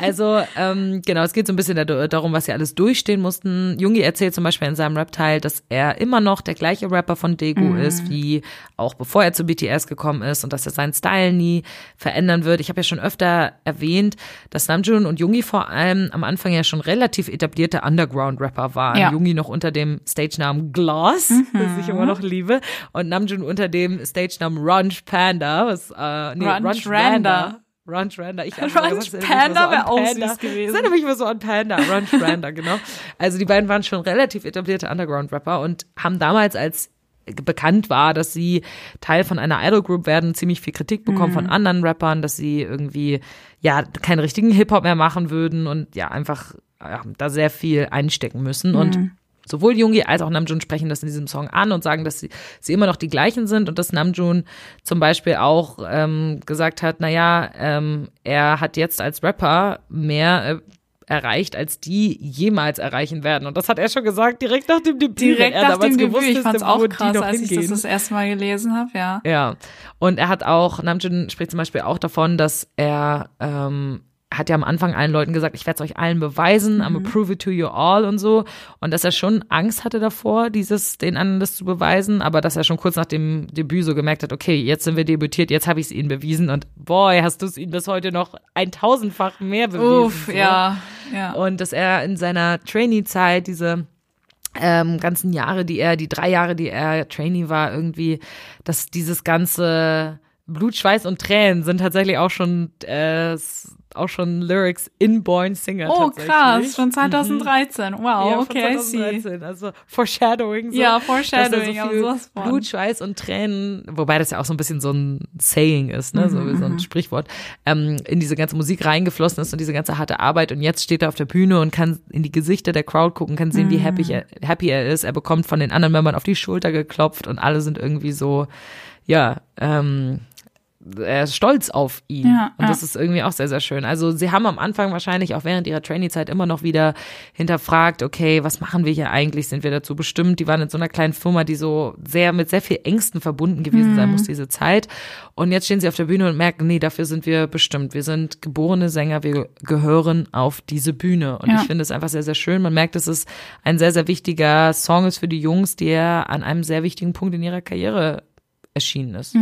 also ähm, genau, es geht so ein bisschen da- darum, was sie alles durchstehen mussten. Jungi erzählt zum Beispiel in seinem Rap-Teil, dass er immer noch der gleiche Rapper von Daegu Mhm. ist, wie auch bevor er zu BTS gekommen ist und dass er seinen Style nie verändern wird. Ich habe ja schon öfter erwähnt, dass Namjoon und Jungi vor allem am Anfang ja schon relativ etablierte Underground-Rapper waren. Ja. Jungi noch unter dem Stage-Namen Gloss, das ich immer noch liebe, und Namjoon unter dem Stage-Namen Runch Panda, was äh, nee, Runch Runch Randa. Runch Randa. Ich gesagt, mich Panda immer wär an auch süß gewesen. Es erinnert mich immer so an Panda. Runch Randa, genau. Also die beiden waren schon relativ etablierte Underground-Rapper und haben damals als bekannt war, dass sie Teil von einer Idol Group werden, ziemlich viel Kritik bekommen von anderen Rappern, dass sie irgendwie ja keinen richtigen Hip-Hop mehr machen würden und ja einfach ja, da sehr viel einstecken müssen und Sowohl Jungi als auch Namjoon sprechen das in diesem Song an und sagen, dass sie, sie immer noch die gleichen sind und dass Namjoon zum Beispiel auch ähm, gesagt hat, naja, ähm, er hat jetzt als Rapper mehr äh, erreicht, als die jemals erreichen werden. Und das hat er schon gesagt, direkt nach dem Debüt. Direkt er nach dem Debüt. Ich fand's wo auch krass, als ich das hingehen. das erste Mal gelesen habe, ja. Ja. Und er hat auch, Namjoon spricht zum Beispiel auch davon, dass er ähm, hat ja am Anfang allen Leuten gesagt, ich werde es euch allen beweisen, I'm a prove it to you all und so. Und dass er schon Angst hatte davor, dieses, den anderen das zu beweisen, aber dass er schon kurz nach dem Debüt so gemerkt hat, okay, jetzt sind wir debütiert, jetzt habe ich es ihnen bewiesen und boy, hast du es ihnen bis heute noch ein tausendfach mehr bewiesen. Uff, so. ja, ja. Und dass er in seiner Trainee-Zeit diese ähm, ganzen Jahre, die er, die drei Jahre, die er Trainee war, irgendwie, dass dieses ganze Blut, Schweiß und Tränen sind tatsächlich auch schon äh, auch schon Lyrics in Born Singer. Oh, krass, von 2013. Wow, Ja, okay, I see. 2013. Also Foreshadowing. So, Ja, dass da Foreshadowing, so viel. Blut, Schweiß und Tränen, wobei das ja auch so ein bisschen so ein Saying ist, ne, Mhm, so, wie so ein Sprichwort, ähm, in diese ganze Musik reingeflossen ist und diese ganze harte Arbeit und jetzt steht er auf der Bühne und kann in die Gesichter der Crowd gucken, kann sehen, wie happy er, happy er ist. Er bekommt von den anderen Membern auf die Schulter geklopft und alle sind irgendwie so, ja, ähm, er ist stolz auf ihn. Ja, und ja. das ist irgendwie auch sehr, sehr schön. Also sie haben am Anfang wahrscheinlich auch während ihrer Trainee-Zeit immer noch wieder hinterfragt, okay, was machen wir hier eigentlich? Sind wir dazu bestimmt? Die waren in so einer kleinen Firma, die so sehr mit sehr viel Ängsten verbunden gewesen Mhm. sein muss, diese Zeit. Und jetzt stehen sie auf der Bühne und merken, nee, dafür sind wir bestimmt. Wir sind geborene Sänger, wir gehören auf diese Bühne. Und Ja. ich finde es einfach sehr, sehr schön. Man merkt, dass es ein sehr, sehr wichtiger Song ist für die Jungs, der an einem sehr wichtigen Punkt in ihrer Karriere erschienen ist.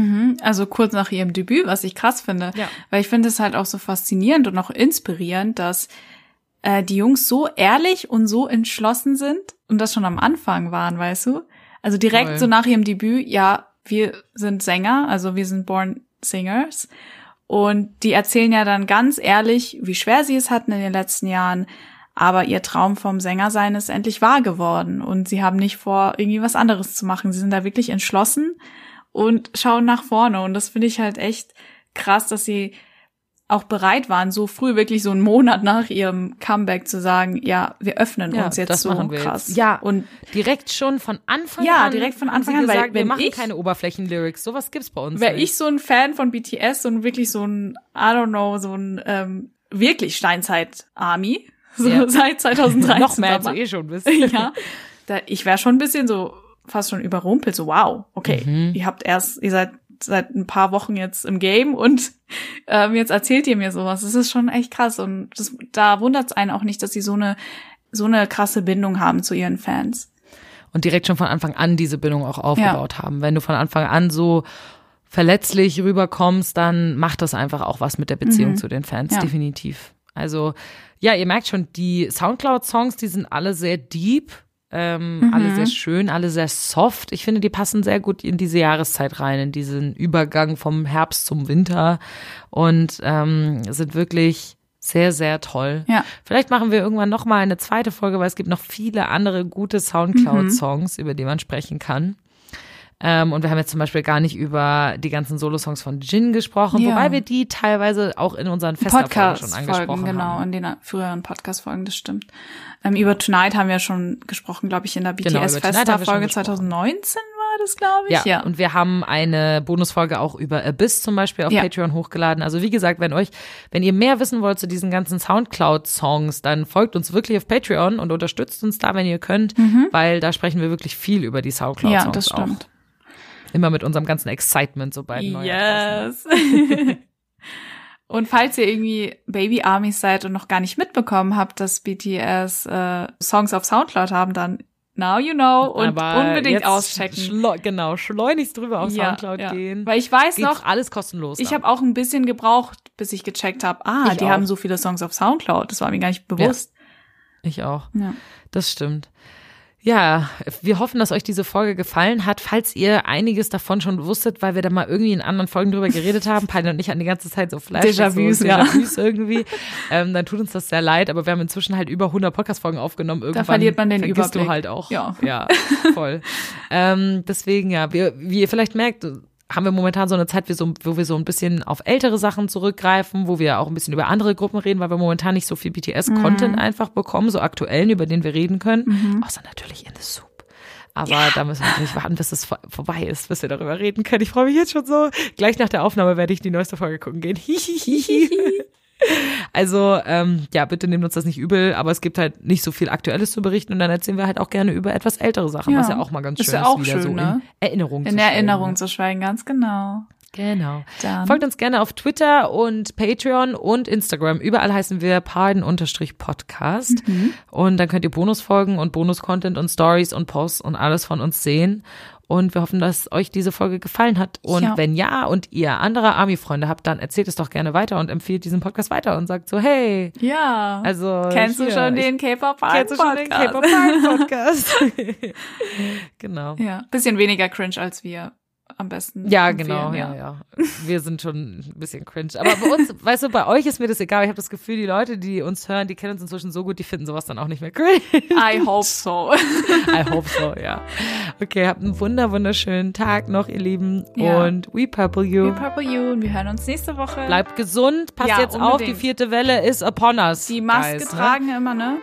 Also kurz nach ihrem Debüt, was ich krass finde. Ja. Weil ich finde es halt auch so faszinierend und auch inspirierend, dass äh, die Jungs so ehrlich und so entschlossen sind und das schon am Anfang waren, weißt du? Also direkt Voll. so nach ihrem Debüt, ja, wir sind Sänger, also wir sind Born Singers. Und die erzählen ja dann ganz ehrlich, wie schwer sie es hatten in den letzten Jahren. Aber ihr Traum vom Sängersein ist endlich wahr geworden. Und sie haben nicht vor, irgendwie was anderes zu machen. Sie sind da wirklich entschlossen und schauen nach vorne. Und das finde ich halt echt krass, dass sie auch bereit waren, so früh wirklich so einen Monat nach ihrem Comeback zu sagen, ja, wir öffnen Ja, uns jetzt das so krass. jetzt. Ja. Und Direkt schon von Anfang Ja, an. direkt von Anfang an, weil gesagt, wir machen ich- keine Oberflächenlyrics. Sowas gibt's bei uns. wäre ich so ein Fan von BTS und wirklich so ein, I don't know, so ein ähm, wirklich Steinzeit-Army, so Ja. [LAUGHS] seit [LAUGHS] 2013. noch mehr als eh schon bist. [LAUGHS] ja, da, ich wäre schon ein bisschen so fast schon überrumpelt, so wow, okay, Mhm. ihr habt erst, ihr seid seit ein paar Wochen jetzt im Game und [LAUGHS] ähm, jetzt erzählt ihr mir sowas. Das ist schon echt krass und das, da wundert es einen auch nicht, dass sie so eine so eine krasse Bindung haben zu ihren Fans. und direkt schon von Anfang an diese Bindung auch aufgebaut haben. Wenn du von Anfang an so verletzlich rüberkommst, dann macht das einfach auch was mit der Beziehung zu den Fans, Ja. definitiv. Also, ja, ihr merkt schon, die Soundcloud-Songs, die sind alle sehr deep, ähm, alle sehr schön, alle sehr soft. Ich finde, die passen sehr gut in diese Jahreszeit rein, in diesen Übergang vom Herbst zum Winter und ähm, sind wirklich sehr, sehr toll. Ja. Vielleicht machen wir irgendwann noch mal eine zweite Folge, weil es gibt noch viele andere gute Soundcloud-Songs, über die man sprechen kann. Ähm, und wir haben jetzt zum Beispiel gar nicht über die ganzen Solo-Songs von Jin gesprochen, Ja. wobei wir die teilweise auch in unseren Fester-Folgen schon angesprochen genau, haben. in den früheren Podcast-Folgen, das stimmt. Ähm, über Tonight haben wir schon gesprochen, glaube ich, in der Genau, BTS-Fester-Folge gesprochen. 2019 war das, glaube ich. Ja, und wir haben eine Bonusfolge auch über Abyss zum Beispiel auf Ja. Patreon hochgeladen. Also wie gesagt, wenn euch, wenn ihr mehr wissen wollt zu diesen ganzen Soundcloud-Songs, dann folgt uns wirklich auf Patreon und unterstützt uns da, wenn ihr könnt, weil da sprechen wir wirklich viel über die Soundcloud-Songs Mhm. ja, das auch. Immer mit unserem ganzen Excitement, sobald draußen Yes. [LAUGHS] Und falls ihr irgendwie Baby Armies seid und noch gar nicht mitbekommen habt, dass BTS äh, Songs auf Soundcloud haben, dann now you know und Aber unbedingt auschecken. Schleu genau, schleunigst drüber auf Ja, Soundcloud ja. gehen. Weil ich weiß Geht noch, alles kostenlos. ich ab. habe auch ein bisschen gebraucht, bis ich gecheckt habe, ah, Ich die auch. haben so viele Songs auf Soundcloud. Das war mir gar nicht bewusst. Ich auch. Ja. Das stimmt. Ja, wir hoffen, dass euch diese Folge gefallen hat. Falls ihr einiges davon schon wusstet, weil wir da mal irgendwie in anderen Folgen drüber geredet haben, Paul und ich hatten die ganze Zeit so Flash, Déjà-vus, so ja. Déjà-vus irgendwie, ähm, dann tut uns das sehr leid, aber wir haben inzwischen halt über 100 Podcast-Folgen aufgenommen. Irgendwann verliert man den vergisst Überblick. du halt auch. Ja. ja voll. [LAUGHS] ähm, deswegen, ja, wir, wie ihr vielleicht merkt, haben wir momentan so eine Zeit, wo wir so ein bisschen auf ältere Sachen zurückgreifen, wo wir auch ein bisschen über andere Gruppen reden, weil wir momentan nicht so viel BTS-Content einfach bekommen, so aktuellen, über den wir reden können. Außer natürlich in The Soup. Aber da müssen wir natürlich warten, bis es vor- vorbei ist, bis wir darüber reden können. Ich freue mich jetzt schon so. Gleich nach der Aufnahme werde ich die neueste Folge gucken gehen. [LAUGHS] Also, ähm, ja, bitte nehmt uns das nicht übel, aber es gibt halt nicht so viel Aktuelles zu berichten und dann erzählen wir halt auch gerne über etwas ältere Sachen, Ja. was ja auch mal ganz Ist schön ja ist, auch wieder schön, so ne? in Erinnerung zu In. Erinnerung zu schweigen, ganz genau. Genau. Dann- Folgt uns gerne auf Twitter und Patreon und Instagram. Überall heißen wir Pardon-Podcast. Und dann könnt ihr Bonusfolgen und Bonus-Content und Stories und Posts und alles von uns sehen. Und wir hoffen, dass euch diese Folge gefallen hat. Und Ja. wenn ja und ihr andere Army-Freunde habt, dann erzählt es doch gerne weiter und empfiehlt diesen Podcast weiter und sagt so, hey, Ja. also Kennst hier, du schon ich- den K-Pop Kennst du schon den Podcast? K-Pop [LAUGHS] Podcast? [LAUGHS] genau. Ja, bisschen weniger cringe als wir am besten. Ja, genau, ja, ja. Wir sind schon ein bisschen cringe. Aber bei uns, [LAUGHS] weißt du, bei euch ist mir das egal. Ich habe das Gefühl, die Leute, die uns hören, die kennen uns inzwischen so gut, die finden sowas dann auch nicht mehr cringe. I hope so. [LAUGHS] I hope so, ja. Okay, habt einen wunder, wunderschönen Tag noch, ihr Lieben. Ja. Und we purple you. We Purple You und wir hören uns nächste Woche. Bleibt gesund, passt Ja, jetzt auf, die unbedingt. vierte Welle ist upon us. die Maske guys, ne? tragen immer, ne?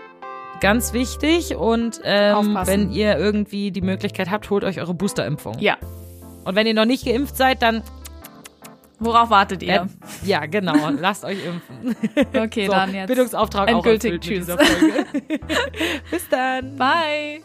Ganz wichtig. Und ähm, wenn ihr irgendwie die Möglichkeit habt, holt euch eure Boosterimpfung. Ja. Und wenn ihr noch nicht geimpft seid, dann Worauf wartet ihr? Äh, ja, genau. [LAUGHS] Lasst euch impfen. Okay, So, dann jetzt. Bildungsauftrag endgültig. auch Tschüss. [LAUGHS] Bis dann. Bye.